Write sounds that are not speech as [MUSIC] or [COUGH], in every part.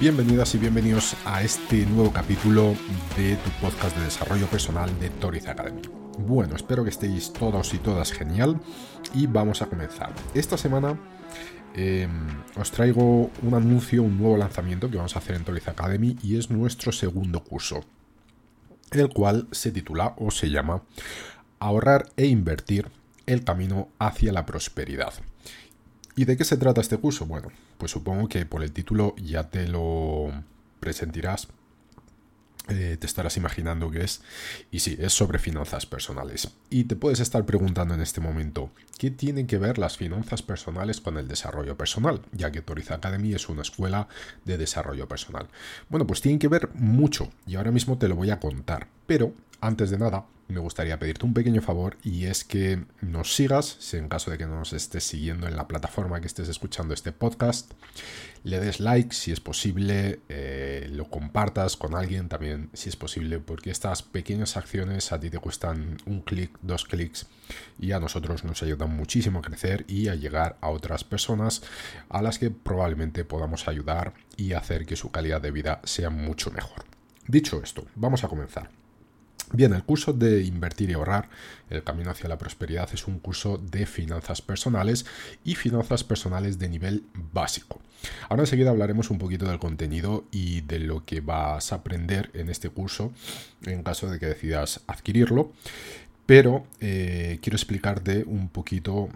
Bienvenidas y bienvenidos a este nuevo capítulo de tu podcast de desarrollo personal de Toriz Academy. Bueno, espero que estéis todos y todas genial y vamos a comenzar. Esta semana em, os traigo un anuncio, un nuevo lanzamiento que vamos a hacer en Toriz Academy y es nuestro segundo curso, el cual se titula o se llama Ahorrar e invertir el camino hacia la prosperidad. ¿Y de qué se trata este curso? Bueno, pues supongo que por el título ya te lo presentirás. Eh, te estarás imaginando que es. Y sí, es sobre finanzas personales. Y te puedes estar preguntando en este momento, ¿qué tienen que ver las finanzas personales con el desarrollo personal? Ya que Toriza Academy es una escuela de desarrollo personal. Bueno, pues tienen que ver mucho y ahora mismo te lo voy a contar. Pero, antes de nada, me gustaría pedirte un pequeño favor y es que nos sigas, si en caso de que no nos estés siguiendo en la plataforma que estés escuchando este podcast, le des like si es posible, eh, lo compartas con alguien también si es posible, porque estas pequeñas acciones a ti te cuestan un clic, dos clics y a nosotros nos ayudan muchísimo a crecer y a llegar a otras personas a las que probablemente podamos ayudar y hacer que su calidad de vida sea mucho mejor. Dicho esto, vamos a comenzar. Bien, el curso de Invertir y Ahorrar, el camino hacia la prosperidad, es un curso de finanzas personales y finanzas personales de nivel básico. Ahora enseguida hablaremos un poquito del contenido y de lo que vas a aprender en este curso en caso de que decidas adquirirlo, pero eh, quiero explicarte un poquito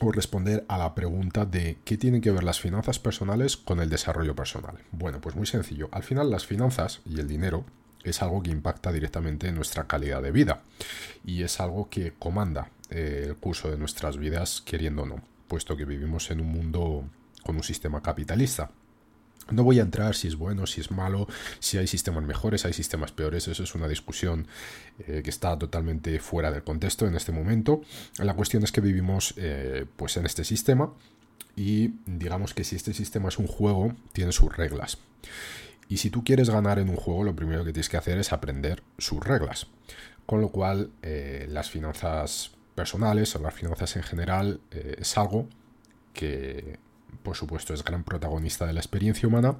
o responder a la pregunta de qué tienen que ver las finanzas personales con el desarrollo personal. Bueno, pues muy sencillo. Al final las finanzas y el dinero es algo que impacta directamente en nuestra calidad de vida y es algo que comanda eh, el curso de nuestras vidas queriendo o no, puesto que vivimos en un mundo con un sistema capitalista. No voy a entrar si es bueno, si es malo, si hay sistemas mejores, hay sistemas peores. Eso es una discusión eh, que está totalmente fuera del contexto en este momento. La cuestión es que vivimos eh, pues en este sistema y digamos que si este sistema es un juego, tiene sus reglas. Y si tú quieres ganar en un juego, lo primero que tienes que hacer es aprender sus reglas. Con lo cual, eh, las finanzas personales o las finanzas en general eh, es algo que, por supuesto, es gran protagonista de la experiencia humana.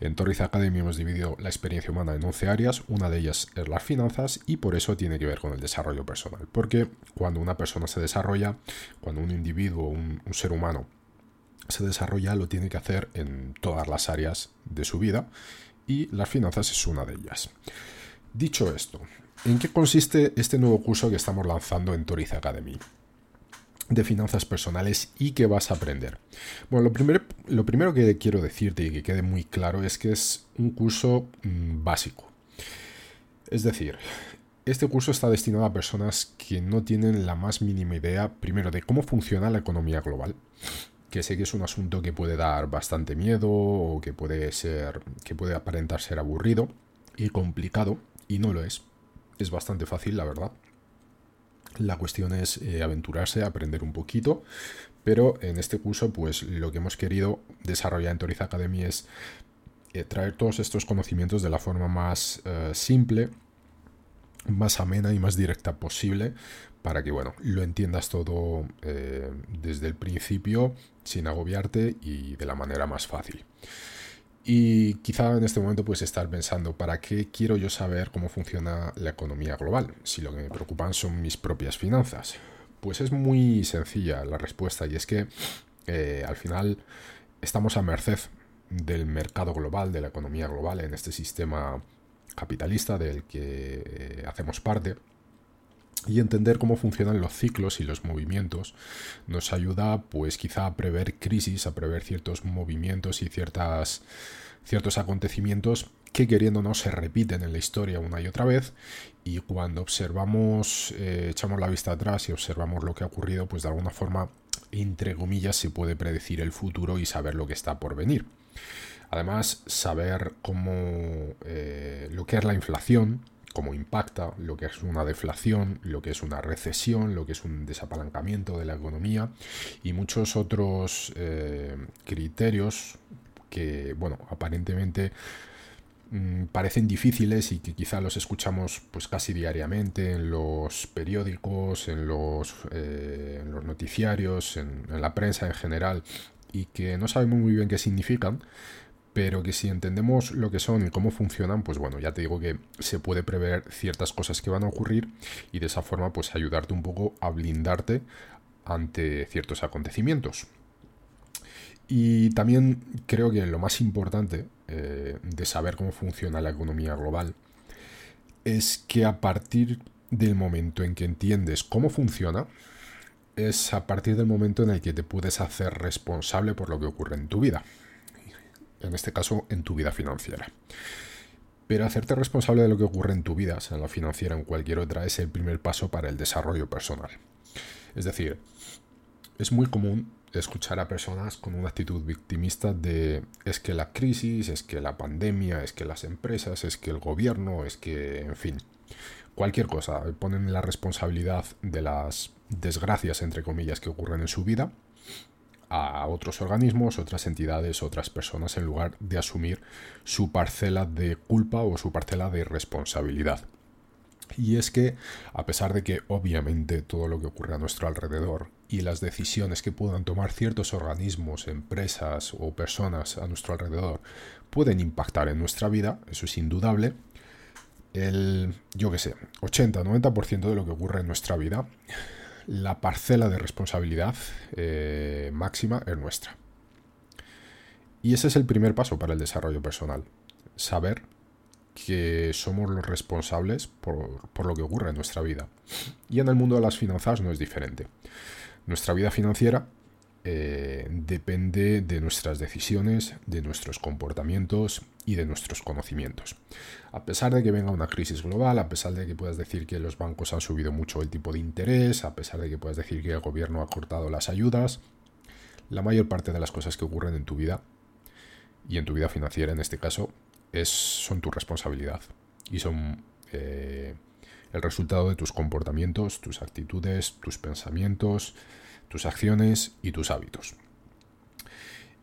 En Torriz Academy hemos dividido la experiencia humana en 11 áreas. Una de ellas es las finanzas y por eso tiene que ver con el desarrollo personal. Porque cuando una persona se desarrolla, cuando un individuo, un ser humano, se desarrolla lo tiene que hacer en todas las áreas de su vida y las finanzas es una de ellas. Dicho esto, ¿en qué consiste este nuevo curso que estamos lanzando en Toriz Academy? de finanzas personales y qué vas a aprender. Bueno, lo primero, lo primero que quiero decirte y que quede muy claro es que es un curso mm, básico. Es decir, este curso está destinado a personas que no tienen la más mínima idea, primero, de cómo funciona la economía global, que sé que es un asunto que puede dar bastante miedo o que puede ser que puede aparentar ser aburrido y complicado y no lo es. Es bastante fácil, la verdad. La cuestión es eh, aventurarse, aprender un poquito, pero en este curso pues lo que hemos querido desarrollar en Toriz Academy es eh, traer todos estos conocimientos de la forma más eh, simple, más amena y más directa posible para que bueno, lo entiendas todo desde el principio sin agobiarte y de la manera más fácil. Y quizá en este momento puedes estar pensando, ¿para qué quiero yo saber cómo funciona la economía global? Si lo que me preocupan son mis propias finanzas. Pues es muy sencilla la respuesta y es que eh, al final estamos a merced del mercado global, de la economía global, en este sistema capitalista del que eh, hacemos parte. y entender cómo funcionan los ciclos y los movimientos nos ayuda pues quizá a prever crisis, a prever ciertos movimientos y ciertas, ciertos acontecimientos que queriendo se repiten en la historia una y otra vez y cuando observamos, eh, echamos la vista atrás y observamos lo que ha ocurrido pues de alguna forma entre comillas se puede predecir el futuro y saber lo que está por venir. Además, saber cómo eh, lo que es la inflación, cómo impacta, lo que es una deflación, lo que es una recesión, lo que es un desapalancamiento de la economía y muchos otros eh, criterios que, bueno, aparentemente mm, parecen difíciles y que quizá los escuchamos pues casi diariamente en los periódicos, en los, eh, noticiarios, en la prensa en general y que no sabemos muy bien qué significan, pero que si entendemos lo que son y cómo funcionan, pues bueno, ya te digo que se puede prever ciertas cosas que van a ocurrir y de esa forma pues ayudarte un poco a blindarte ante ciertos acontecimientos. Y también creo que lo más importante eh, de saber cómo funciona la economía global es que a partir del momento en que entiendes cómo funciona, es a partir del momento en el que te puedes hacer responsable por lo que ocurre en tu vida en este caso en tu vida financiera. Pero hacerte responsable de lo que ocurre en tu vida, sea en la financiera o en cualquier otra, es el primer paso para el desarrollo personal. Es decir, es muy común escuchar a personas con una actitud victimista de es que la crisis, es que la pandemia, es que las empresas, es que el gobierno, es que, en fin, cualquier cosa. Ponen la responsabilidad de las desgracias, entre comillas, que ocurren en su vida a otros organismos, otras entidades, otras personas, en lugar de asumir su parcela de culpa o su parcela de responsabilidad. Y es que, a pesar de que obviamente todo lo que ocurre a nuestro alrededor y las decisiones que puedan tomar ciertos organismos, empresas o personas a nuestro alrededor pueden impactar en nuestra vida, eso es indudable, el, yo que sé, 80-90% de lo que ocurre en nuestra vida la parcela de responsabilidad eh, máxima es nuestra. Y ese es el primer paso para el desarrollo personal. Saber que somos los responsables por, por, lo que ocurre en nuestra vida. Y en el mundo de las finanzas no es diferente. Nuestra vida financiera eh, depende de nuestras decisiones, de nuestros comportamientos y de nuestros conocimientos. A pesar de que venga una crisis global, a pesar de que puedas decir que los bancos han subido mucho el tipo de interés, a pesar de que puedas decir que el gobierno ha cortado las ayudas, la mayor parte de las cosas que ocurren en tu vida y en tu vida financiera en este caso es, son tu responsabilidad y son eh, el resultado de tus comportamientos, tus actitudes, tus pensamientos, tus acciones y tus hábitos.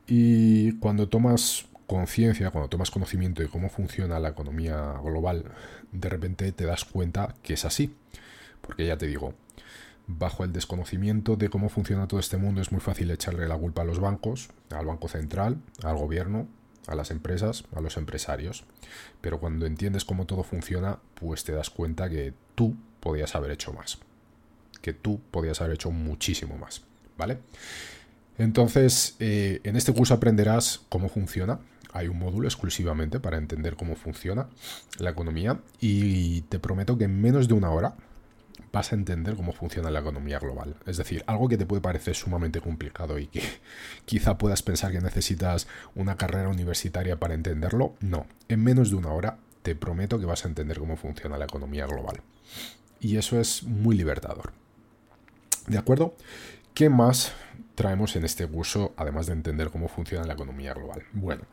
Y cuando tomas conciencia, cuando tomas conocimiento de cómo funciona la economía global, de repente te das cuenta que es así. Porque ya te digo, bajo el desconocimiento de cómo funciona todo este mundo es muy fácil echarle la culpa a los bancos, al Banco Central, al gobierno, a las empresas, a los empresarios. Pero cuando entiendes cómo todo funciona, pues te das cuenta que tú podías haber hecho más que tú podías haber hecho muchísimo más, ¿vale? Entonces, eh, en este curso aprenderás cómo funciona. Hay un módulo exclusivamente para entender cómo funciona la economía y te prometo que en menos de una hora vas a entender cómo funciona la economía global. Es decir, algo que te puede parecer sumamente complicado y que [LAUGHS] quizá puedas pensar que necesitas una carrera universitaria para entenderlo. No, en menos de una hora te prometo que vas a entender cómo funciona la economía global. Y eso es muy libertador. ¿De acuerdo? ¿Qué más traemos en este curso, además de entender cómo funciona la economía global? Bueno,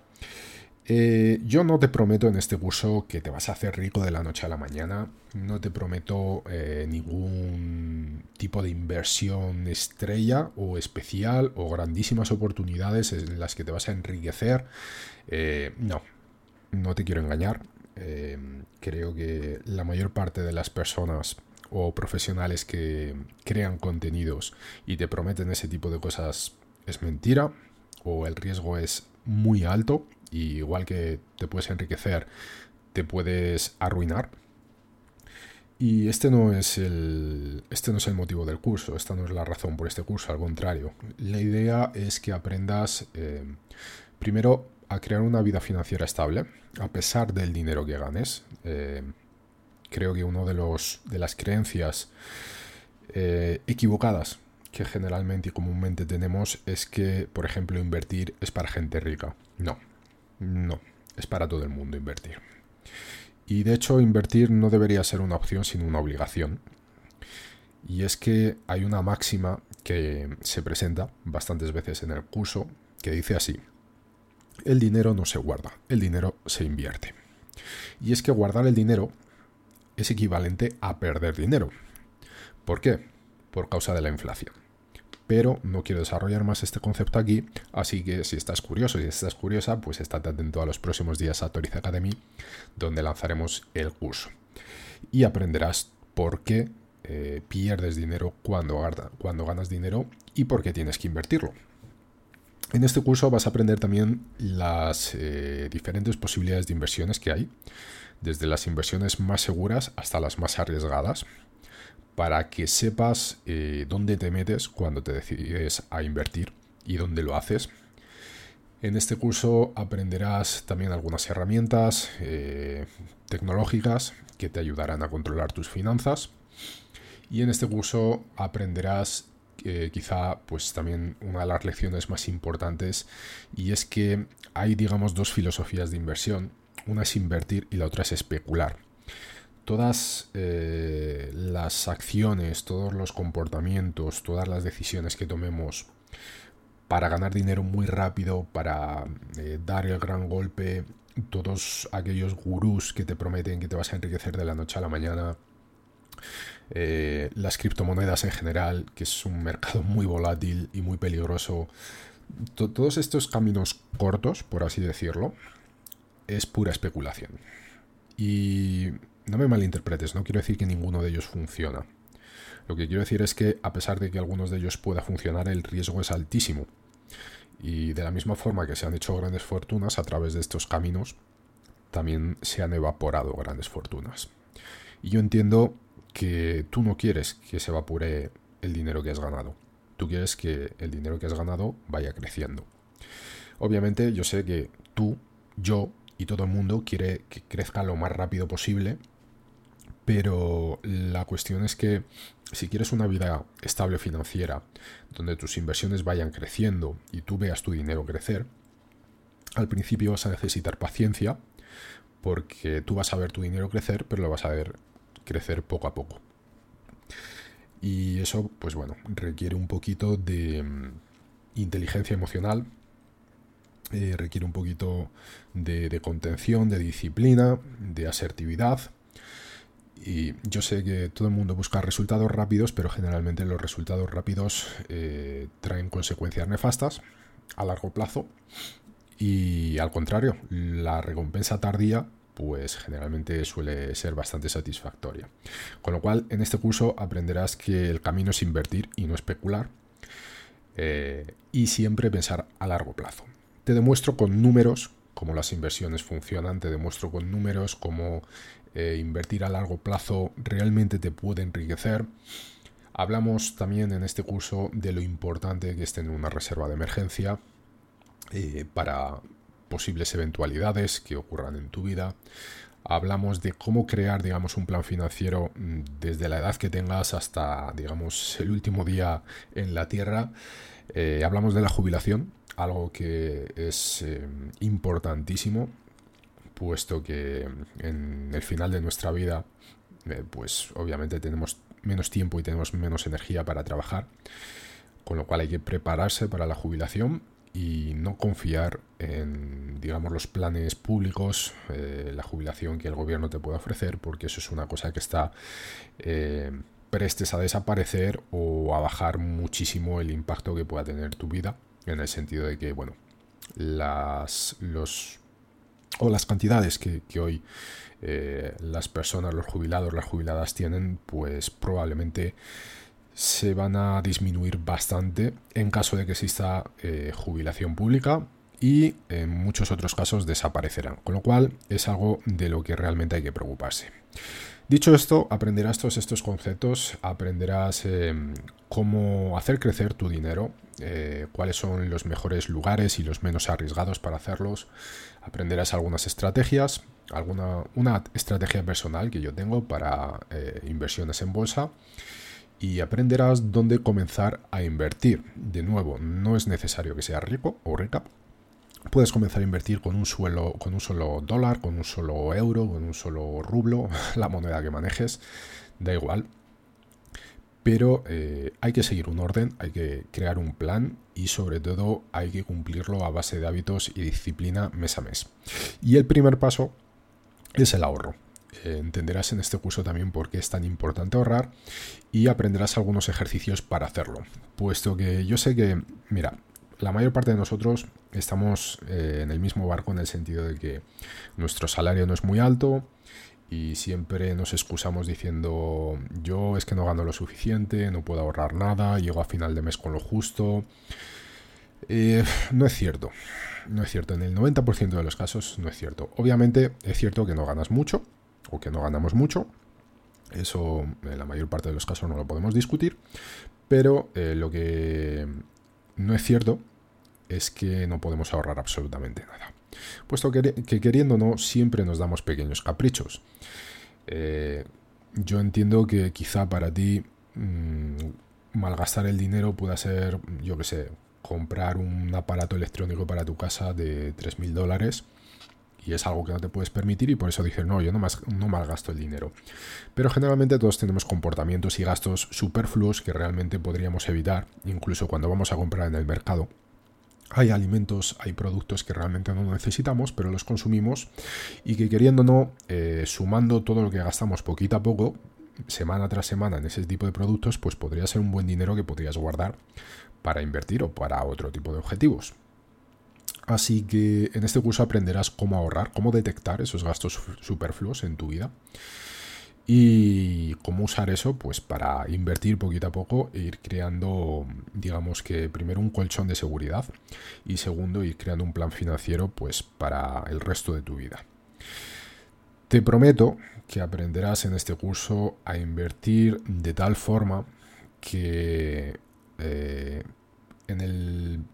eh, yo no te prometo en este curso que te vas a hacer rico de la noche a la mañana, no te prometo eh, ningún tipo de inversión estrella o especial o grandísimas oportunidades en las que te vas a enriquecer. Eh, no, no te quiero engañar. creo que la mayor parte de las personas o profesionales que crean contenidos y te prometen ese tipo de cosas es mentira o el riesgo es muy alto y igual que te puedes enriquecer te puedes arruinar. Y este no es el este no es el motivo del curso esta no es la razón por este curso al contrario. La idea es que aprendas eh, primero a crear una vida financiera estable a pesar del dinero que ganes. Eh, creo que una de, los, de las creencias eh, equivocadas que generalmente y comúnmente tenemos es que, por ejemplo, invertir es para gente rica. No, no, es para todo el mundo invertir. Y de hecho, invertir no debería ser una opción, sino una obligación. Y es que hay una máxima que se presenta bastantes veces en el curso que dice así, el dinero no se guarda, el dinero se invierte. Y es que guardar el dinero es equivalente a perder dinero. ¿Por qué? Por causa de la inflación. Pero no quiero desarrollar más este concepto aquí, así que si estás curioso y si estás curiosa, pues estate atento a los próximos días a Toriz Academy, donde lanzaremos el curso. Y aprenderás por qué eh, pierdes dinero cuando, cuando ganas dinero y por qué tienes que invertirlo. En este curso vas a aprender también las eh, diferentes posibilidades de inversiones que hay, desde las inversiones más seguras hasta las más arriesgadas, para que sepas eh, dónde te metes cuando te decides a invertir y dónde lo haces. En este curso aprenderás también algunas herramientas eh, tecnológicas que te ayudarán a controlar tus finanzas. Y en este curso aprenderás quizá pues también una de las lecciones más importantes y es que hay digamos dos filosofías de inversión. Una es invertir y la otra es especular. Todas eh, las acciones todos los comportamientos todas las decisiones que tomemos para ganar dinero muy rápido para eh, dar el gran golpe todos aquellos gurús que te prometen que te vas a enriquecer de la noche a la mañana eh, las criptomonedas en general, que es un mercado muy volátil y muy peligroso. todos estos caminos cortos, por así decirlo, es pura especulación. Y no me malinterpretes, no quiero decir que ninguno de ellos funciona. Lo que quiero decir es que a pesar de que algunos de ellos pueda funcionar, el riesgo es altísimo. Y de la misma forma que se han hecho grandes fortunas a través de estos caminos, también se han evaporado grandes fortunas. Y yo entiendo que tú no quieres que se evapore el dinero que has ganado. Tú quieres que el dinero que has ganado vaya creciendo. Obviamente yo sé que tú, yo y todo el mundo quiere que crezca lo más rápido posible, pero la cuestión es que si quieres una vida estable financiera, donde tus inversiones vayan creciendo y tú veas tu dinero crecer, al principio vas a necesitar paciencia, porque tú vas a ver tu dinero crecer, pero lo vas a ver crecer poco a poco. Y eso, pues bueno, requiere un poquito de mm, inteligencia emocional, eh, requiere un poquito de, contención, de disciplina, de asertividad. Y yo sé que todo el mundo busca resultados rápidos, pero generalmente los resultados rápidos eh, traen consecuencias nefastas a largo plazo. Y al contrario, la recompensa tardía pues generalmente suele ser bastante satisfactoria. Con lo cual, en este curso aprenderás que el camino es invertir y no especular eh, y siempre pensar a largo plazo. Te demuestro con números cómo las inversiones funcionan, te demuestro con números cómo eh, invertir a largo plazo realmente te puede enriquecer. Hablamos también en este curso de lo importante que es tener una reserva de emergencia eh, para posibles eventualidades que ocurran en tu vida. Hablamos de cómo crear, digamos, un plan financiero mm, desde la edad que tengas hasta, digamos, el último día en la Tierra. Eh, hablamos de la jubilación, algo que es eh, importantísimo, puesto que en el final de nuestra vida, eh, pues obviamente tenemos menos tiempo y tenemos menos energía para trabajar, con lo cual hay que prepararse para la jubilación y no confiar en, digamos, los planes públicos, eh, la jubilación que el gobierno te puede ofrecer, porque eso es una cosa que está eh, prestes a desaparecer o a bajar muchísimo el impacto que pueda tener tu vida, en el sentido de que, bueno, las, los, o las cantidades que, hoy eh, las personas, los jubilados, las jubiladas tienen, pues probablemente se van a disminuir bastante en caso de que exista eh, jubilación pública y en muchos otros casos desaparecerán, con lo cual es algo de lo que realmente hay que preocuparse. Dicho esto, aprenderás todos estos conceptos, aprenderás em, cómo hacer crecer tu dinero, eh, cuáles son los mejores lugares y los menos arriesgados para hacerlos, aprenderás algunas estrategias alguna una estrategia personal que yo tengo para eh, inversiones en bolsa y aprenderás dónde comenzar a invertir. De nuevo, no es necesario que seas rico o rica. Puedes comenzar a invertir con un, suelo, con un solo dólar, con un solo euro, con un solo rublo, [LAUGHS] la moneda que manejes, da igual. Pero eh, hay que seguir un orden, hay que crear un plan y sobre todo hay que cumplirlo a base de hábitos y disciplina mes a mes. Y el primer paso es el ahorro. Eh, entenderás en este curso también por qué es tan importante ahorrar y aprenderás algunos ejercicios para hacerlo. Puesto que yo sé que, mira, la mayor parte de nosotros estamos eh, en el mismo barco en el sentido de que nuestro salario no es muy alto y siempre nos excusamos diciendo yo es que no gano lo suficiente, no puedo ahorrar nada, llego a final de mes con lo justo. Eh, no es cierto, no es cierto, en el 90% de los casos no es cierto. Obviamente es cierto que no ganas mucho, o que no ganamos mucho. Eso en la mayor parte de los casos no lo podemos discutir. Pero eh, lo que no es cierto es que no podemos ahorrar absolutamente nada. Puesto que, que queriendo no, siempre nos damos pequeños caprichos. Eh, yo entiendo que quizá para ti mm, malgastar el dinero pueda ser, yo que sé, comprar un aparato electrónico para tu casa de 3.000 dólares y es algo que no te puedes permitir y por eso dices, no, yo no, más, no malgasto el dinero. Pero generalmente todos tenemos comportamientos y gastos superfluos que realmente podríamos evitar, incluso cuando vamos a comprar en el mercado. Hay alimentos, hay productos que realmente no necesitamos, pero los consumimos y que queriendo no, eh, sumando todo lo que gastamos poquito a poco, semana tras semana en ese tipo de productos, pues podría ser un buen dinero que podrías guardar para invertir o para otro tipo de objetivos. Así que en este curso aprenderás cómo ahorrar, cómo detectar esos gastos superfluos en tu vida y cómo usar eso pues para invertir poquito a poco e ir creando digamos que primero un colchón de seguridad y segundo ir creando un plan financiero pues para el resto de tu vida. Te prometo que aprenderás en este curso a invertir de tal forma que eh, en el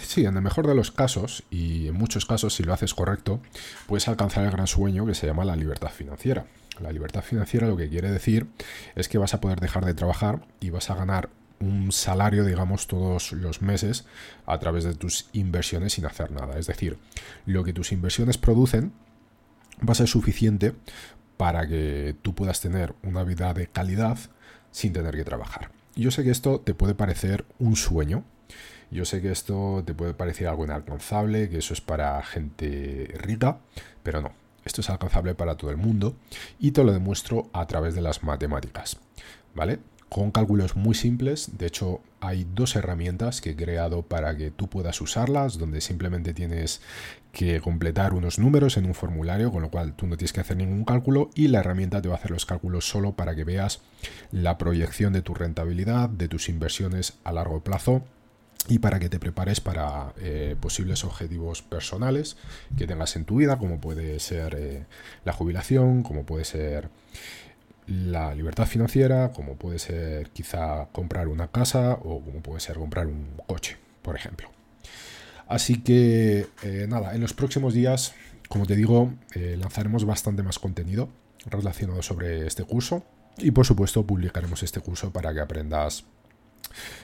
sí, en el mejor de los casos, y en muchos casos si lo haces correcto, puedes alcanzar el gran sueño que se llama la libertad financiera. La libertad financiera lo que quiere decir es que vas a poder dejar de trabajar y vas a ganar un salario, digamos, todos los meses a través de tus inversiones sin hacer nada. Es decir, lo que tus inversiones producen va a ser suficiente para que tú puedas tener una vida de calidad sin tener que trabajar. Yo sé que esto te puede parecer un sueño, yo sé que esto te puede parecer algo inalcanzable, que eso es para gente rica, pero no. Esto es alcanzable para todo el mundo y te lo demuestro a través de las matemáticas. ¿Vale? Con cálculos muy simples, de hecho hay dos herramientas que he creado para que tú puedas usarlas, donde simplemente tienes que completar unos números en un formulario, con lo cual tú no tienes que hacer ningún cálculo y la herramienta te va a hacer los cálculos solo para que veas la proyección de tu rentabilidad, de tus inversiones a largo plazo y para que te prepares para eh, posibles objetivos personales que tengas en tu vida, como puede ser eh, la jubilación, como puede ser la libertad financiera, como puede ser quizá comprar una casa o como puede ser comprar un coche, por ejemplo. Así que eh, nada, en los próximos días, como te digo, lanzaremos bastante más contenido relacionado sobre este curso y por supuesto publicaremos este curso para que aprendas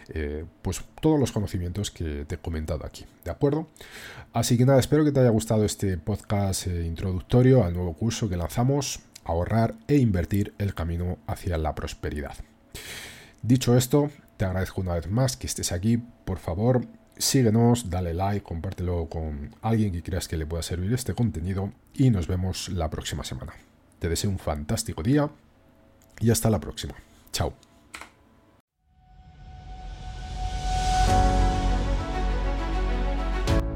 eh, pues todos los conocimientos que te he comentado aquí, ¿de acuerdo? Así que nada, espero que te haya gustado este podcast eh, introductorio al nuevo curso que lanzamos, ahorrar e invertir el camino hacia la prosperidad. Dicho esto, te agradezco una vez más que estés aquí, por favor, síguenos, dale like, compártelo con alguien que creas que le pueda servir este contenido y nos vemos la próxima semana. Te deseo un fantástico día y hasta la próxima. Chao.